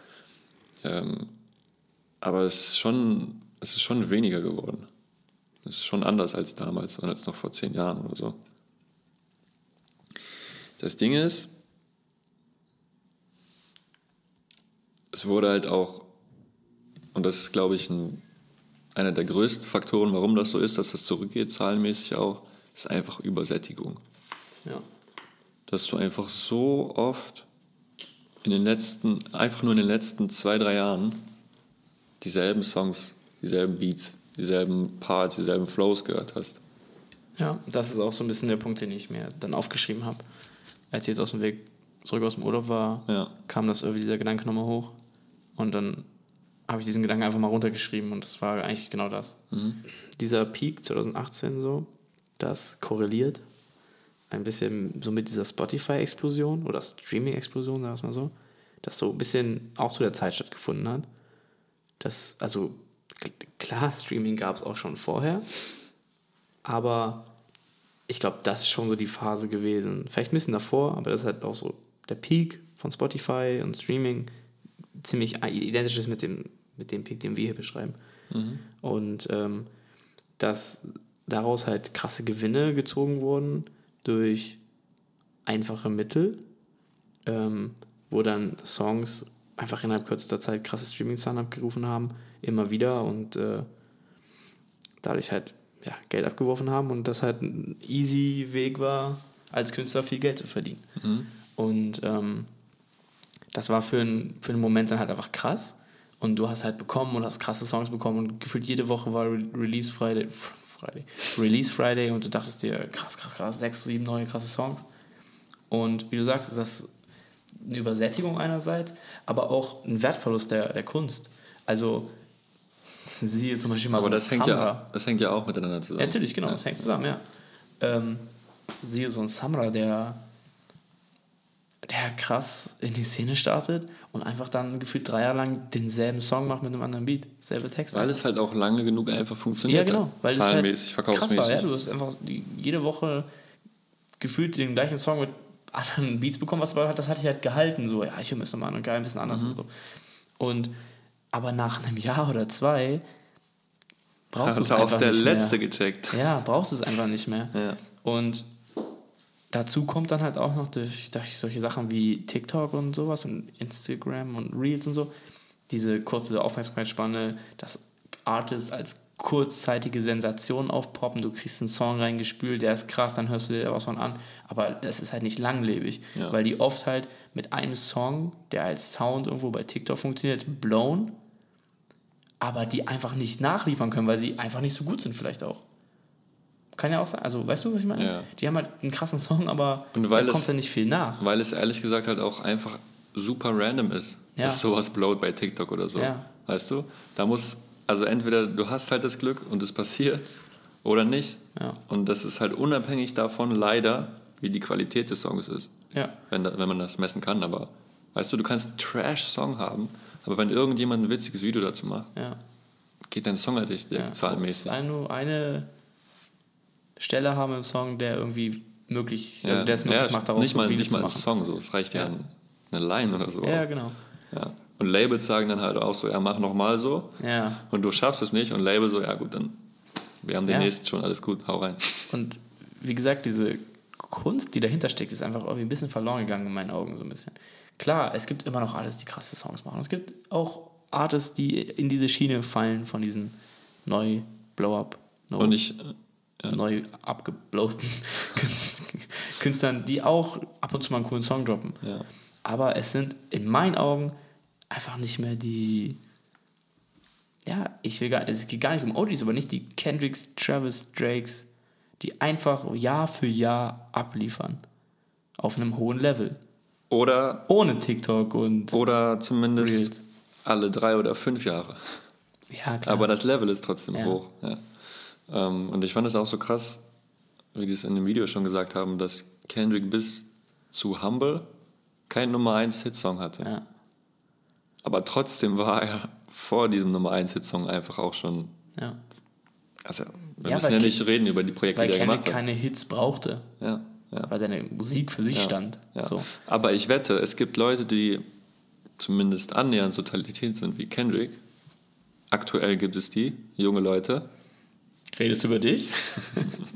Ähm, aber es ist, schon, es ist schon weniger geworden. Es ist schon anders als damals und als noch vor zehn Jahren oder so. Das Ding ist, es wurde halt auch, und das ist, glaube ich, ein, einer der größten Faktoren, warum das so ist, dass das zurückgeht, zahlenmäßig auch, ist einfach Übersättigung. Ja. Dass du einfach so oft in den letzten, einfach nur in den letzten zwei, drei Jahren dieselben Songs, dieselben Beats, dieselben Parts, dieselben Flows gehört hast. Ja, das ist auch so ein bisschen der Punkt, den ich mir dann aufgeschrieben habe. Als ich jetzt aus dem Weg zurück aus dem Urlaub war, Ja. kam das irgendwie dieser Gedanke nochmal hoch. Und dann habe ich diesen Gedanken einfach mal runtergeschrieben und das war eigentlich genau das. Dieser Peak 2018 so, das korreliert ein bisschen so mit dieser Spotify-Explosion oder Streaming-Explosion, sagen wir es mal so, das so ein bisschen auch zu der Zeit stattgefunden hat. Das, also klar, Streaming gab es auch schon vorher, aber ich glaube, das ist schon so die Phase gewesen. Vielleicht ein bisschen davor, aber das ist halt auch so der Peak von Spotify und Streaming ziemlich identisch ist mit dem, mit dem Peak, den wir hier beschreiben. Und ähm, dass daraus halt krasse Gewinne gezogen wurden durch einfache Mittel, ähm, wo dann Songs einfach innerhalb kürzester Zeit krasse Streaming-Zahlen abgerufen haben, immer wieder und äh, dadurch halt ja, Geld abgeworfen haben und das halt ein easy Weg war, als Künstler viel Geld zu verdienen. Und ähm, das war für, einen für einen Moment dann halt einfach krass. Und du hast halt bekommen und hast krasse Songs bekommen und gefühlt jede Woche war Re Release Friday, Friday, Release Friday und du dachtest dir, krass, krass, krass, sechs, sieben neue krasse Songs. Und wie du sagst, ist das eine Übersättigung einerseits, aber auch ein Wertverlust der, der Kunst. Also, siehe zum Beispiel mal Aber so das hängt, Samra. ja, das hängt ja auch miteinander zusammen. Ja, natürlich, genau, das hängt zusammen, ja. Ähm, siehe so ein Samra, der, der krass in die Szene startet und einfach dann gefühlt drei Jahre lang denselben Song macht mit einem anderen Beat, selbe Text. Weil es halt auch lange genug einfach funktioniert ja, genau, hat. weil es Zahlenmäßig, halt krass verkaufsmäßig. war, ja, du hast einfach jede Woche gefühlt den gleichen Song mit anderen Beats bekommen, was aber das hatte ich halt gehalten, so, ja, ich höre mir das nochmal an und geil, ein bisschen anders Mhm. und so. Und, aber nach einem Jahr oder zwei brauchst du es Hat auch einfach der nicht Letzte mehr. gecheckt. Ja, brauchst du es einfach nicht mehr. Ja. Und dazu kommt dann halt auch noch durch, durch solche Sachen wie TikTok und sowas und Instagram und Reels und so, diese kurze Aufmerksamkeitsspanne, dass Artists als kurzzeitige Sensation aufpoppen, du kriegst einen Song reingespült, der ist krass, dann hörst du dir was von an, aber es ist halt nicht langlebig, Ja. weil die oft halt mit einem Song, der als Sound irgendwo bei TikTok funktioniert, blown, aber die einfach nicht nachliefern können, weil sie einfach nicht so gut sind vielleicht auch. Kann ja auch sein. Also, weißt du, was ich meine? Ja. Die haben halt einen krassen Song, aber Und weil da es- kommt dann nicht viel nach. Weil es ehrlich gesagt halt auch einfach super random ist, Ja. dass sowas blowt bei TikTok oder so. Ja. Weißt du? Da muss, also entweder du hast halt das Glück und es passiert oder nicht. Ja. Und das ist halt unabhängig davon, leider, wie die Qualität des Songs ist. Ja. Wenn, da, wenn man das messen kann. Aber weißt du, du kannst einen Trash-Song haben, aber wenn irgendjemand ein witziges Video dazu macht, Ja. geht dein Song halt nicht ja. zahlenmäßig. Ein- Nur eine Stelle haben im Song, der irgendwie möglich, Ja. also der es möglich ja, macht, daraus nicht mal, nicht mal ein. Song, so. es reicht ja, Ja. ein- eine Line oder so. Ja, genau. Ja. Und Labels sagen dann halt auch so, ja, mach nochmal so. Ja. Und du schaffst es nicht und Label so, ja gut, dann wir haben den Ja. nächsten schon, alles gut, hau rein. Und wie gesagt, diese Kunst, die dahinter steckt, ist einfach irgendwie ein bisschen verloren gegangen in meinen Augen so ein bisschen. Klar, es gibt immer noch Artists, die krasse Songs machen. Es gibt auch Artists, die in diese Schiene fallen von diesen neu Blow-Up, no, Und ich, äh, neu abgeblowten Künstlern, die auch ab und zu mal einen coolen Song droppen. Ja. Aber es sind in meinen Augen einfach nicht mehr die. Ja, ich will gar es geht gar nicht um OGs, aber nicht die Kendricks, Travis, Drakes, die einfach Jahr für Jahr abliefern. Auf einem hohen Level. oder, Ohne TikTok und. oder zumindest Reels. alle drei oder fünf Jahre. ja, klar. Aber das Level ist trotzdem Ja. hoch. Ja. Ähm, und ich fand es auch so krass, wie die es in dem Video schon gesagt haben, dass Kendrick bis zu Humble keinen Nummer 1 Hitsong hatte. ja. Aber trotzdem war er vor diesem Nummer 1 Hitsong einfach auch schon. ja. Also, wir Ja, müssen weil ja nicht reden über die Projekte, Weil die er Kendrick gemacht hat. keine Hits brauchte, Ja, ja. weil seine Musik für sich Ja, stand. Ja. So. Aber ich wette, es gibt Leute, die zumindest annähernd so talentiert sind wie Kendrick. Aktuell gibt es die, junge Leute. Redest du über dich?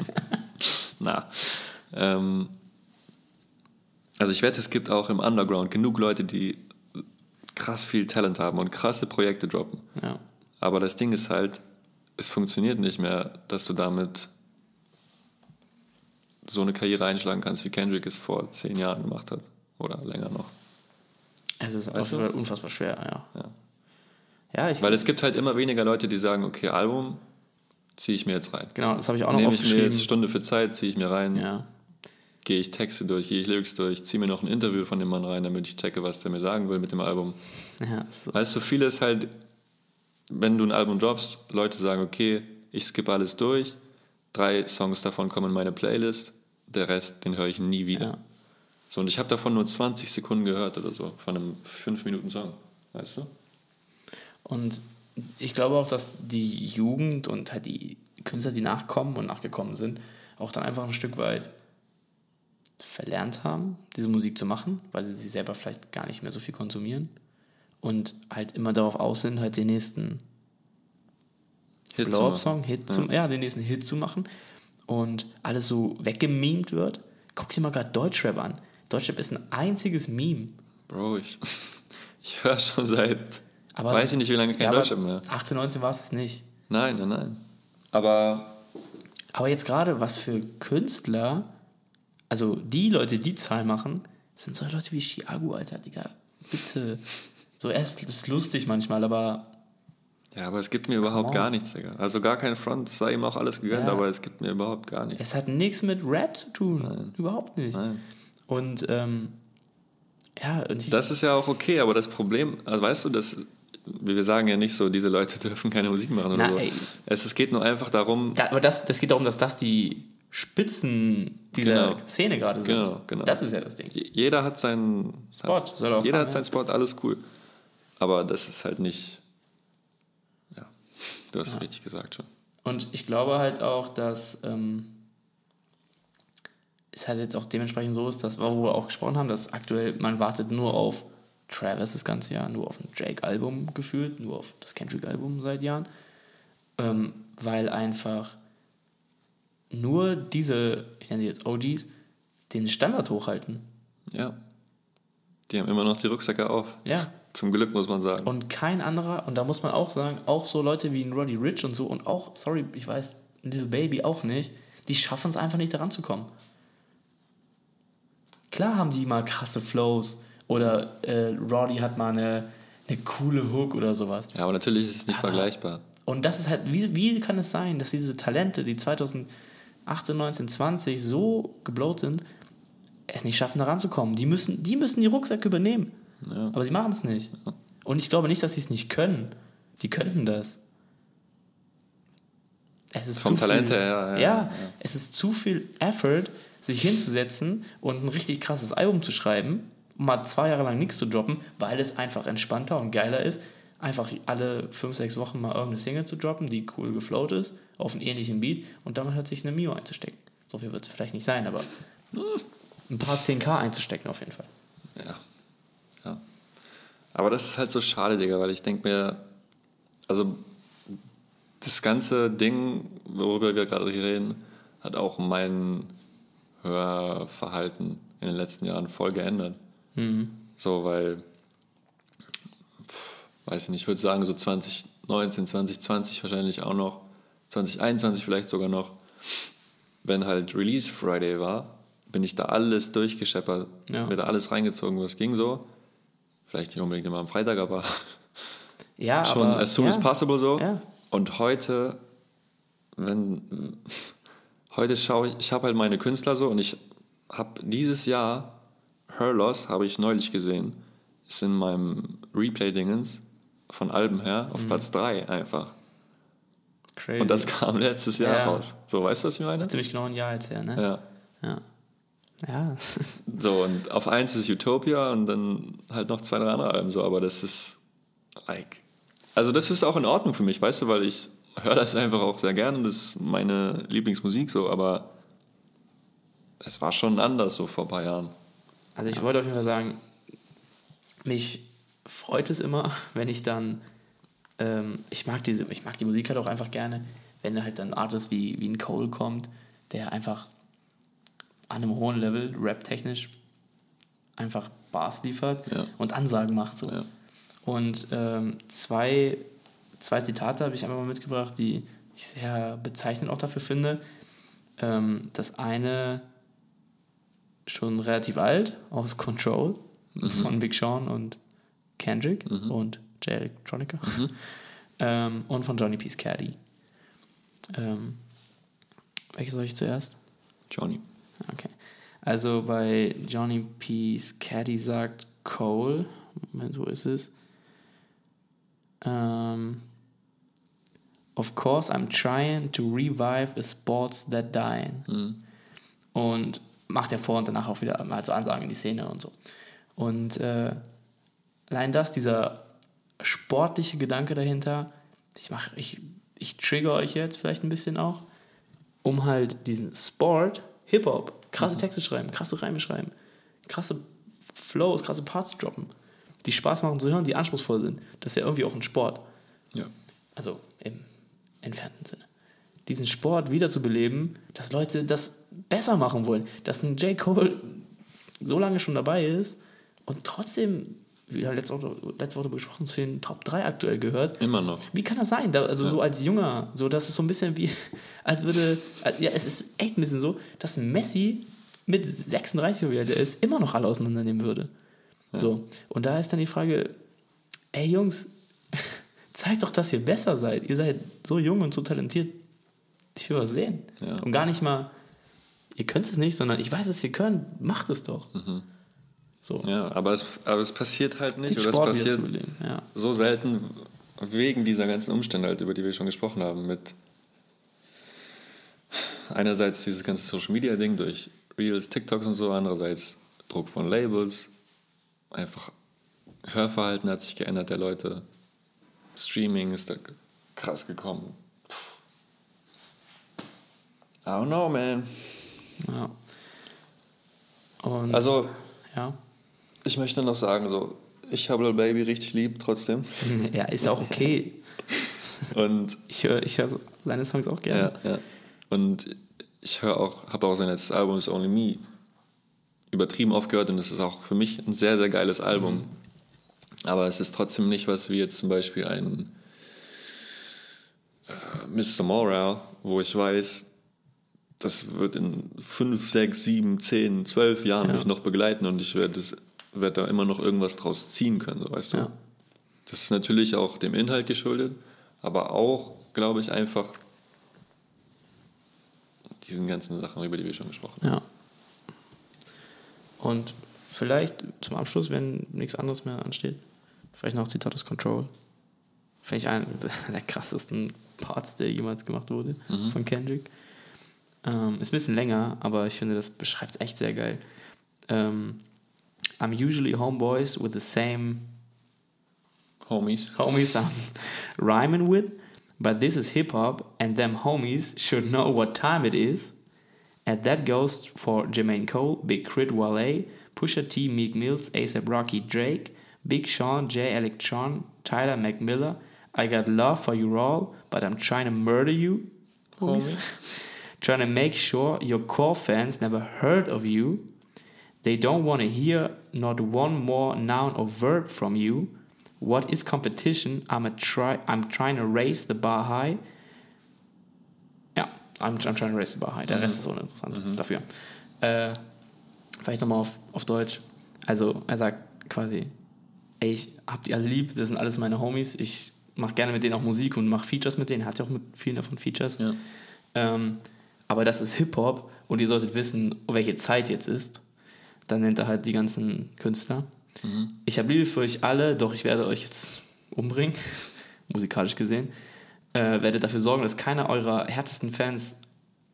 Na. Ähm, also ich wette, es gibt auch im Underground genug Leute, die krass viel Talent haben und krasse Projekte droppen. Ja. Aber das Ding ist halt, es funktioniert nicht mehr, dass du damit so eine Karriere einschlagen kannst, wie Kendrick es vor zehn Jahren gemacht hat. Oder länger noch. Es ist Weißt du? unfassbar- schwer, ja. Ja. Ja, Weil es gibt halt immer weniger Leute, die sagen, okay, Album ziehe ich mir jetzt rein. Genau, das habe ich auch noch Nehme ich mir jetzt Stunde für Zeit, ziehe ich mir rein, ja. gehe ich Texte durch, gehe ich Lyrics durch, ziehe mir noch ein Interview von dem Mann rein, damit ich checke, was der mir sagen will mit dem Album. ja so. Weißt du, viele ist halt, wenn du ein Album droppst, Leute sagen, okay, ich skippe alles durch, drei Songs davon kommen in meine Playlist, der Rest, den höre ich nie wieder. Ja. So, und ich habe davon nur 20 Sekunden gehört oder so, von einem 5-Minuten-Song, weißt du? Und ich glaube auch, dass die Jugend und halt die Künstler, die nachkommen und nachgekommen sind, auch dann einfach ein Stück weit verlernt haben, diese Musik zu machen, weil sie sie selber vielleicht gar nicht mehr so viel konsumieren und halt immer darauf aus sind, halt den nächsten Hit zu Blow-Up-Song, machen. Hit zu, ja, den nächsten Hit zu machen und alles so weggemimt wird. Guck dir mal gerade Deutschrap an. Deutschrap ist ein einziges Meme. Bro, ich, ich höre schon seit, Aber weiß ich nicht, wie lange kein ja, aber Deutschrap mehr. 18, 19 war es nicht. Nein, nein, nein. Aber Aber jetzt gerade, was für Künstler, also die Leute, die Zahlen machen, sind so Leute wie Chiago, Alter, Digga. Bitte. So erst, das ist lustig manchmal, aber Ja, aber es gibt mir überhaupt gar nichts, Digga. Also gar kein Front, es sei ihm auch alles gegönnt, Ja. aber es gibt mir überhaupt gar nichts. es hat nichts mit Rap zu tun. Überhaupt nicht. Nein. Und ähm, ja, und Das ist ja auch okay, aber das Problem, also weißt du, das, wir sagen ja nicht so, diese Leute dürfen keine Musik machen oder Nein. so. Es, es geht nur einfach darum, da, aber das, das geht darum, dass das die Spitzen dieser Genau. Szene gerade sind. Genau, genau. Das ist ja das Ding. je- jeder hat seinen Spot, Hat, soll er auch jeder haben, hat seinen Spot, alles cool. Aber das ist halt nicht. Ja, du hast es richtig gesagt schon. Und ich glaube halt auch, dass ähm, es halt jetzt auch dementsprechend so ist, dass, wo wir auch gesprochen haben, dass aktuell man wartet nur auf Travis das ganze Jahr, nur auf ein Drake-Album gefühlt, nur auf das Kendrick-Album seit Jahren. ähm, weil einfach nur diese, ich nenne sie jetzt OGs, den Standard hochhalten. Ja. Die haben immer noch die Rucksäcke auf. Ja. Zum Glück muss man sagen. Und kein anderer, und da muss man auch sagen, auch so Leute wie ein Roddy Rich und so, und auch, sorry, ich weiß, Little Baby auch nicht, die schaffen es einfach nicht, da ranzukommen. Klar haben die mal krasse Flows, oder äh, Roddy hat mal eine, eine coole Hook oder sowas. ja, aber natürlich ist es nicht vergleichbar. Und das ist halt, wie, wie kann es sein, dass diese Talente, die 2018, 19, 20 so geblowt sind, es nicht schaffen, da ranzukommen? Die müssen die, müssen die Rucksäcke übernehmen. Aber sie machen es nicht. Und ich glaube nicht, dass sie es nicht können. Die könnten das. Es ist Vom Talent viel, her, ja, ja, ja, ja. es ist zu viel Effort, sich hinzusetzen und ein richtig krasses Album zu schreiben, mal zwei Jahre lang nichts zu droppen, weil es einfach entspannter und geiler ist, einfach alle fünf, sechs Wochen mal irgendeine Single zu droppen, die cool geflowt ist, auf einen ähnlichen Beat und dann halt sich eine Mio einzustecken. So viel wird es vielleicht nicht sein, aber ein paar 10k einzustecken auf jeden Fall. Ja. ja. Aber das ist halt so schade, Digga, weil ich denke mir, also das ganze Ding, worüber wir gerade reden, hat auch mein Hörverhalten in den letzten Jahren voll geändert. So, weil, weiß ich nicht, ich würde sagen, so 2019, 2020 wahrscheinlich auch noch, 2021 vielleicht sogar noch, wenn halt Release Friday war, bin ich da alles durchgescheppert, Ja. mir da alles reingezogen, was ging so. Vielleicht nicht unbedingt immer am Freitag, aber Ja, schon aber, as soon ja, as possible so. Ja. Und heute, wenn heute schaue ich, ich habe halt meine Künstler so und ich habe dieses Jahr Her Loss habe ich neulich gesehen, ist in meinem Replay-Dingens von Alben her Mhm. auf Platz 3 einfach. Crazy. Und das kam letztes Jahr Ja. raus. So, weißt du, was ich meine? ziemlich genau ein Jahr jetzt her, ne? Ja. Ja. Ja, So, und auf eins ist Utopia und dann halt noch zwei, drei andere Alben so, aber das ist like. Also das ist auch in Ordnung für mich, weißt du, weil ich höre das einfach auch sehr gerne, das ist meine Lieblingsmusik so, aber es war schon anders so vor ein paar Jahren. Also ich wollte auf jeden Fall sagen, mich freut es immer, wenn ich dann, ähm, ich mag diese, ich mag die Musik halt auch einfach gerne, wenn halt dann ein Artist wie, wie ein Cole kommt, der einfach an einem hohen Level, rap-technisch, einfach Bars liefert Ja. und Ansagen macht. So. Ja. Und ähm, zwei, zwei Zitate habe ich einfach mal mitgebracht, die ich sehr bezeichnend auch dafür finde. Ähm, das eine schon relativ alt, aus Control von Big Sean und Kendrick und J Electronica. ähm, und von Johnny Peace Caddy. Ähm, welches soll ich zuerst? Johnny. Okay. Also bei Johnny Peace Caddy sagt Cole, Moment, wo ist es? Ähm, of course, I'm trying to revive a sports that dying. Und macht ja vor und danach auch wieder mal so Ansagen in die Szene und so. Und äh, allein das, dieser sportliche Gedanke dahinter, ich mach, ich, ich trigger euch jetzt vielleicht ein bisschen auch, um halt diesen Sport, Hip-Hop, krasse Texte schreiben, krasse Reime schreiben, krasse Flows, krasse Parts zu droppen, die Spaß machen zu hören, die anspruchsvoll sind. Das ist ja irgendwie auch ein Sport. Ja. Also im entfernten Sinne. Diesen Sport wiederzubeleben, dass Leute das besser machen wollen, dass ein J. Cole so lange schon dabei ist und trotzdem, wir letzte Woche, letzte Woche besprochen, zu den Top 3 aktuell gehört. Immer noch. Wie kann das sein? Da, also so als Junger, so das ist so ein bisschen wie, als würde, ja, es ist echt ein bisschen so, dass Messi mit 36 oder wie alt er ist, immer noch alle auseinandernehmen würde. So, und da ist dann die Frage, ey Jungs, zeigt doch, dass ihr besser seid. Ihr seid so jung und so talentiert. Was sehen. Ja. Und gar nicht mal, ihr könnt es nicht, sondern ich weiß, dass ihr könnt, macht es doch. So, Ja, aber es, aber es passiert halt nicht. den Oder es Sport passiert wiederzubeleben. Ja. so selten wegen dieser ganzen Umstände, halt, über die wir schon gesprochen haben. Mit einerseits dieses ganze Social Media Ding durch Reels, TikToks und so, andererseits Druck von Labels, einfach Hörverhalten hat sich geändert der Leute, Streaming ist da krass gekommen. I don't know, man. ja. Und, Also, ja. ich möchte noch sagen, so, ich habe Lil Baby richtig lieb trotzdem. ja, ist auch okay. Und Ich höre ich hör seine Songs auch gerne. Ja, ja. Und ich höre auch, habe auch sein letztes Album, It's Only Me, übertrieben aufgehört und es ist auch für mich ein sehr, sehr geiles Album. Aber es ist trotzdem nicht was wie jetzt zum Beispiel ein äh, Mr. Morale, wo ich weiß, das wird in 5, 6, 7, 10, 12 Jahren Ja. mich noch begleiten und ich werde werde da immer noch irgendwas draus ziehen können, so weißt du. Ja. Das ist natürlich auch dem Inhalt geschuldet, aber auch, glaube ich, einfach diesen ganzen Sachen, über die wir schon gesprochen haben. Ja. Und vielleicht zum Abschluss, wenn nichts anderes mehr ansteht, vielleicht noch Zitat aus Control. Finde ich einen der krassesten Parts, der jemals gemacht wurde von Kendrick. Ähm, ist ein bisschen länger, aber ich finde, das beschreibt es echt sehr geil. Ähm, I'm usually homeboys with the same Homies. homies I'm rhyming with, but this is hip hop, and them homies should know what time it is. And that goes for Jermaine Cole, Big Crit Wale, Pusha T, Meek Mills, ASAP Rocky, Drake, Big Sean, J. Alec Sean, Tyler McMiller. I got love for you all, but I'm trying to murder you, homies. trying to make sure your core fans never heard of you. They don't want to hear not one more noun or verb from you. What is competition? I'm a try. I'm trying to raise the bar high. Ja, I'm, I'm trying to raise the bar high. Der Rest ist uninteressant dafür. Äh, vielleicht nochmal auf, auf Deutsch. Also er sagt quasi, ey, ich hab die alle lieb, das sind alles meine Homies. Ich mache gerne mit denen auch Musik und mache Features mit denen. Hat ja auch mit vielen davon Features. Ja. Ähm, aber das ist Hip-Hop und ihr solltet wissen, welche Zeit jetzt ist. Dann nennt er halt die ganzen Künstler. Ich habe Liebe für euch alle, doch ich werde euch jetzt umbringen, musikalisch gesehen. Äh, werde dafür sorgen, dass keiner eurer härtesten Fans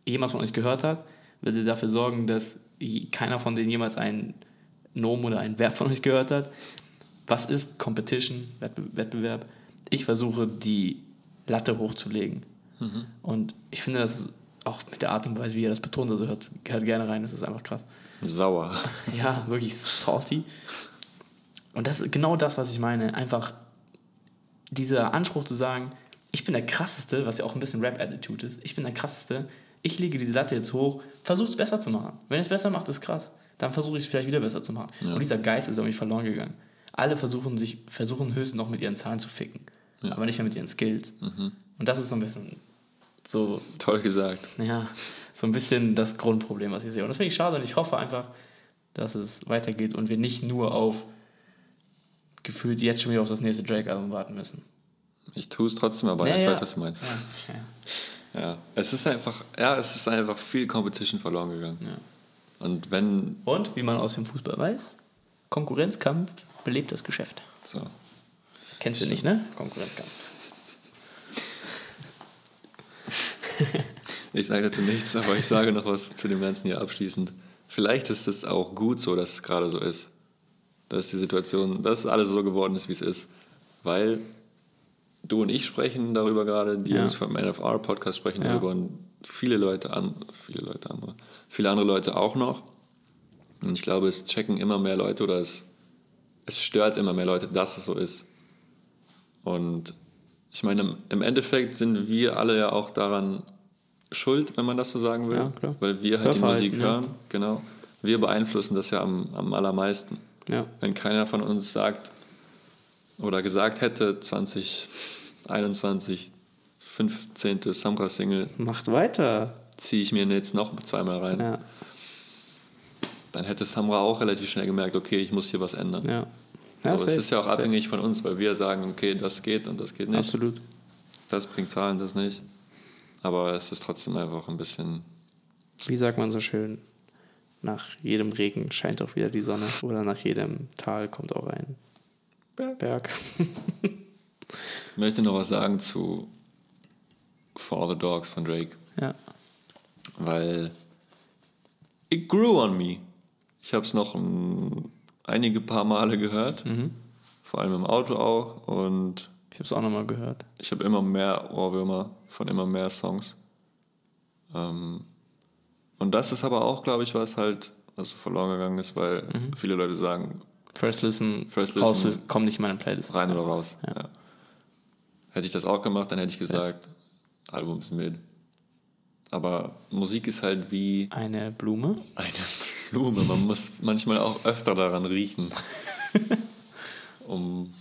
jemals von euch gehört hat. Werde dafür sorgen, dass keiner von denen jemals einen Nomen oder einen Verb von euch gehört hat. Was ist Competition, Wettbe Wettbewerb? Ich versuche, die Latte hochzulegen. Und ich finde das auch mit der Art und Weise, wie er das betont, also hört, hört gerne rein, das ist einfach krass. Sauer. Ja, wirklich salty. Und das ist genau das, was ich meine. Einfach dieser Anspruch zu sagen, ich bin der krasseste, was ja auch ein bisschen Rap-Attitude ist, ich bin der krasseste, ich lege diese Latte jetzt hoch, versuche es besser zu machen. Wenn es besser macht, ist krass. Dann versuche ich es vielleicht wieder besser zu machen. Und dieser Geist ist irgendwie verloren gegangen. Alle versuchen sich, versuchen höchstens noch mit ihren Zahlen zu ficken. Aber nicht mehr mit ihren Skills. Und das ist so ein bisschen so Toll gesagt. ja, so ein bisschen das Grundproblem, was ich sehe. Und das finde ich schade und ich hoffe einfach, dass es weitergeht und wir nicht nur auf gefühlt jetzt schon wieder auf das nächste Drake-Album warten müssen. Ich tue es trotzdem, aber Ja, ich ja. weiß, was du meinst. Ja, ja. Ja. Es ist einfach, ja, es ist einfach viel Competition verloren gegangen. Und wenn, Und wie man aus dem Fußball weiß, Konkurrenzkampf belebt das Geschäft. so, Kennst du nicht, ne? Konkurrenzkampf. ich sage dazu nichts, aber ich sage noch was zu dem Ganzen hier abschließend. Vielleicht ist es auch gut so, dass es gerade so ist. Dass die Situation, dass alles so geworden ist, wie es ist. Weil du und ich sprechen darüber gerade, die Ja. Jungs vom NFR-Podcast sprechen Ja. darüber und viele Leute an, viele Leute andere, viele andere Leute auch noch. Und ich glaube, es checken immer mehr Leute oder es, es stört immer mehr Leute, dass es so ist. Und ich meine, im- Endeffekt sind wir alle ja auch daran schuld, wenn man das so sagen will. Ja, klar. Weil wir halt die Hörverhalten, Musik ja. hören. Genau. Wir beeinflussen das ja am, am allermeisten. Ja. Wenn keiner von uns sagt oder gesagt hätte, 2021, 15. Samra-Single, Macht weiter. ziehe ich mir jetzt noch zweimal rein, Ja, dann hätte Samra auch relativ schnell gemerkt, okay, ich muss hier was ändern. Ja. so, es ist ja auch safe. abhängig von uns, weil wir sagen, okay, das geht und das geht nicht. Absolut. Das bringt Zahlen, das nicht. Aber es ist trotzdem einfach ein bisschen. Wie sagt man so schön? Nach jedem Regen scheint auch wieder die Sonne. Oder nach jedem Tal kommt auch ein Berg. Ich möchte noch was sagen zu For All the Dogs von Drake, ja. weil it grew on me. Ich habe es noch ein, einige paar Male gehört, vor allem im Auto auch. Und Ich habe es auch nochmal gehört. ich habe immer mehr Ohrwürmer von immer mehr Songs. Ähm, und das ist aber auch, glaube ich, was halt also verloren gegangen ist, weil viele Leute sagen, First Listen, First raus, Listen. kommt nicht in meine Playlist. rein oder raus. Ja. Hätte ich das auch gemacht, dann hätte ich gesagt, Album ist mit. Aber Musik ist halt wie Eine Blume. eine Blume. Man muss manchmal auch öfter daran riechen. um,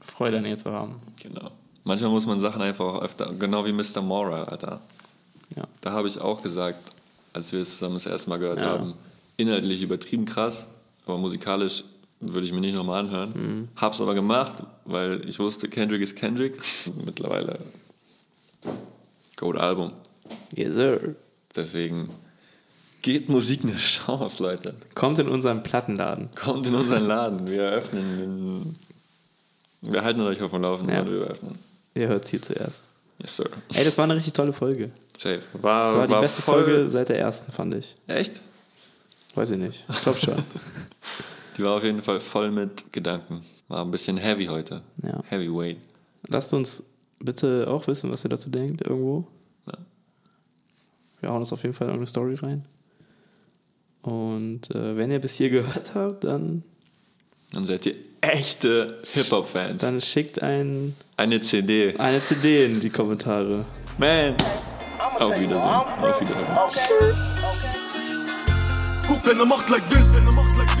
Freude an ihr zu haben. genau. Manchmal muss man Sachen einfach auch öfter, genau wie Mr. Moral, Alter. Ja. Da habe ich auch gesagt, als wir es zusammen das erste Mal gehört Ja. haben, inhaltlich übertrieben krass, aber musikalisch würde ich mir nicht nochmal anhören. Mhm. Hab's aber gemacht, weil ich wusste, Kendrick ist Kendrick. Mittlerweile Gold Album. Yes, sir. Deswegen gebt Musik eine Chance, Leute. Kommt in unseren Plattenladen. Kommt in unseren Laden. Wir eröffnen. Wir halten euch auf dem Laufenden, Ja. wenn wir eröffnen. Ihr hört hier zuerst. Yes, sir. Ey, das war eine richtig tolle Folge. Safe. War, Das war die beste voll- Folge seit der ersten, fand ich. Echt? Weiß ich nicht. Ich glaube schon. Die war auf jeden Fall voll mit Gedanken. War ein bisschen heavy heute. Ja. Heavyweight. Lasst uns bitte auch wissen, was ihr dazu denkt, irgendwo. Ja. Wir hauen uns auf jeden Fall in eine Story rein. Und äh, wenn ihr bis hier gehört habt, dann, Dann seid ihr echte Hip-Hop-Fans. dann schickt ein, Eine CD. eine CD in die Kommentare. Man. Auf Wiedersehen. Auf. Wiedersehen. Okay. Okay. Guck, eine Macht like this, eine Macht like this.